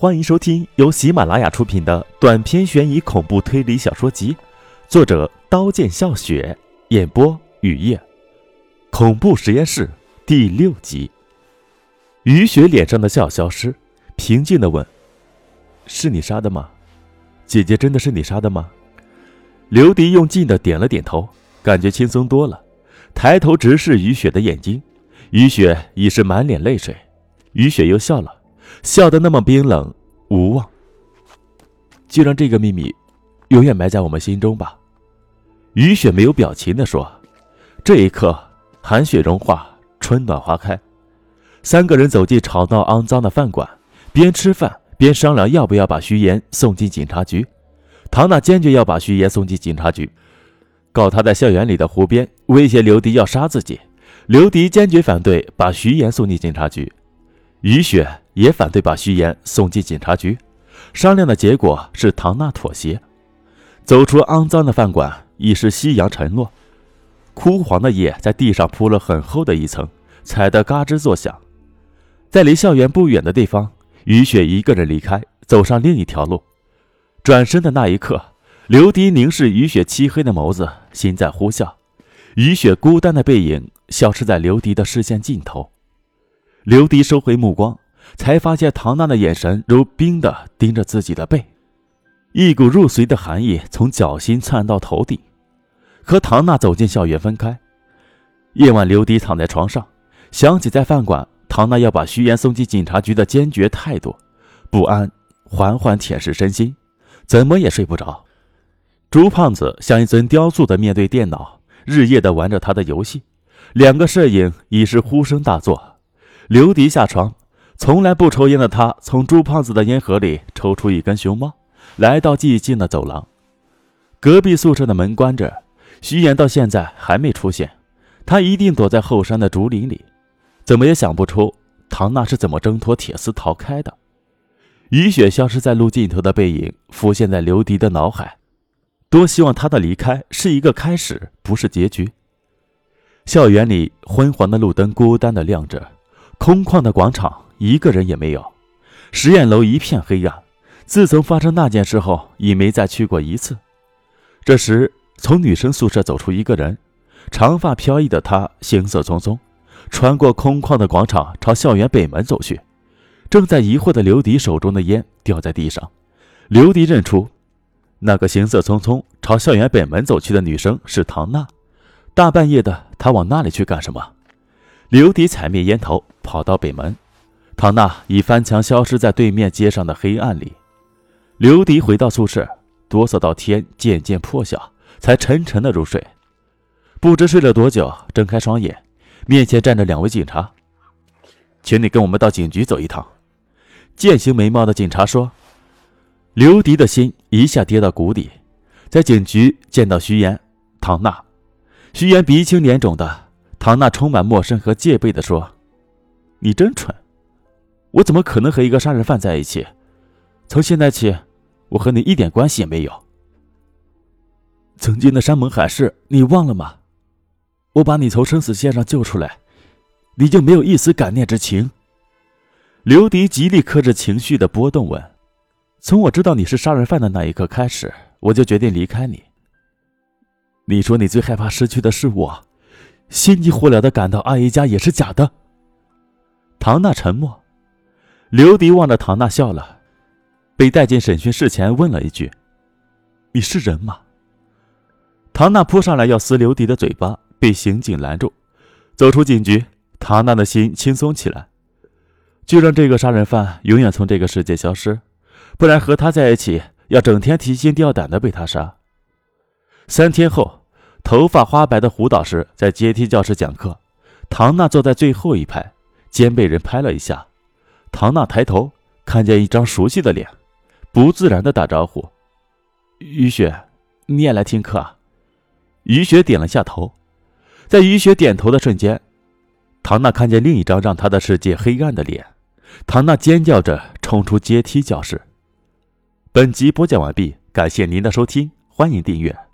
欢迎收听由喜马拉雅出品的短篇悬疑恐怖推理小说集，作者刀剑笑雪，演播雨夜，恐怖实验室第六集。雨雪脸上的笑消失，平静的问：“是你杀的吗？姐姐真的是你杀的吗？”刘迪用劲的点了点头，感觉轻松多了，抬头直视雨雪的眼睛，雨雪已是满脸泪水，雨雪又笑了。笑得那么冰冷无望，就让这个秘密永远埋在我们心中吧。雨雪没有表情地说：“这一刻，寒雪融化，春暖花开。”三个人走进吵闹肮脏的饭馆，边吃饭边商量要不要把徐岩送进警察局。唐娜坚决要把徐岩送进警察局，告他在校园里的湖边威胁刘迪要杀自己。刘迪坚决反对把徐岩送进警察局。雨雪也反对把徐岩送进警察局，商量的结果是唐娜妥协。走出肮脏的饭馆，已是夕阳沉落，枯黄的叶在地上铺了很厚的一层，踩得嘎吱作响。在离校园不远的地方，雨雪一个人离开，走上另一条路。转身的那一刻，刘迪凝视雨雪漆黑的眸子，心在呼啸。雨雪孤单的背影消失在刘迪的视线尽头。刘迪收回目光，才发现唐娜的眼神如冰的盯着自己的背，一股入髓的寒意从脚心窜到头顶。和唐娜走进校园分开。夜晚，刘迪躺在床上，想起在饭馆唐娜要把徐岩送进警察局的坚决态度，不安缓缓舔舐身心，怎么也睡不着。朱胖子像一尊雕塑的面对电脑，日夜的玩着他的游戏，两个摄影已是呼声大作。刘迪下床，从来不抽烟的他从朱胖子的烟盒里抽出一根熊猫，来到寂静的走廊。隔壁宿舍的门关着，徐岩到现在还没出现，他一定躲在后山的竹林里。怎么也想不出唐娜是怎么挣脱铁丝逃开的。雨雪消失在路尽头的背影浮现在刘迪的脑海，多希望他的离开是一个开始，不是结局。校园里昏黄的路灯孤单的亮着。空旷的广场，一个人也没有。实验楼一片黑暗。自从发生那件事后，已没再去过一次。这时，从女生宿舍走出一个人，长发飘逸的她行色匆匆，穿过空旷的广场，朝校园北门走去。正在疑惑的刘迪手中的烟掉在地上，刘迪认出，那个行色匆匆朝校园北门走去的女生是唐娜。大半夜的，她往那里去干什么？刘迪踩灭烟头，跑到北门。唐娜已翻墙消失在对面街上的黑暗里。刘迪回到宿舍，哆嗦到天渐渐破晓，才沉沉的入睡。不知睡了多久，睁开双眼，面前站着两位警察，请你跟我们到警局走一趟。剑形眉毛的警察说。刘迪的心一下跌到谷底。在警局见到徐岩、唐娜，徐岩鼻青脸肿的。唐娜充满陌生和戒备地说：“你真蠢，我怎么可能和一个杀人犯在一起？从现在起，我和你一点关系也没有。曾经的山盟海誓，你忘了吗？我把你从生死线上救出来，你就没有一丝感念之情？”刘迪极力克制情绪的波动，问：“从我知道你是杀人犯的那一刻开始，我就决定离开你。你说你最害怕失去的是我。”心急火燎的赶到阿姨家也是假的。唐娜沉默，刘迪望着唐娜笑了。被带进审讯室前，问了一句：“你是人吗？”唐娜扑上来要撕刘迪的嘴巴，被刑警拦住。走出警局，唐娜的心轻松起来。就让这个杀人犯永远从这个世界消失，不然和他在一起，要整天提心吊胆的被他杀。三天后。头发花白的胡导师在阶梯教室讲课，唐娜坐在最后一排，肩被人拍了一下。唐娜抬头看见一张熟悉的脸，不自然的打招呼：“于雪，你也来听课啊？”于雪点了下头。在于雪点头的瞬间，唐娜看见另一张让她的世界黑暗的脸。唐娜尖叫着冲出阶梯教室。本集播讲完毕，感谢您的收听，欢迎订阅。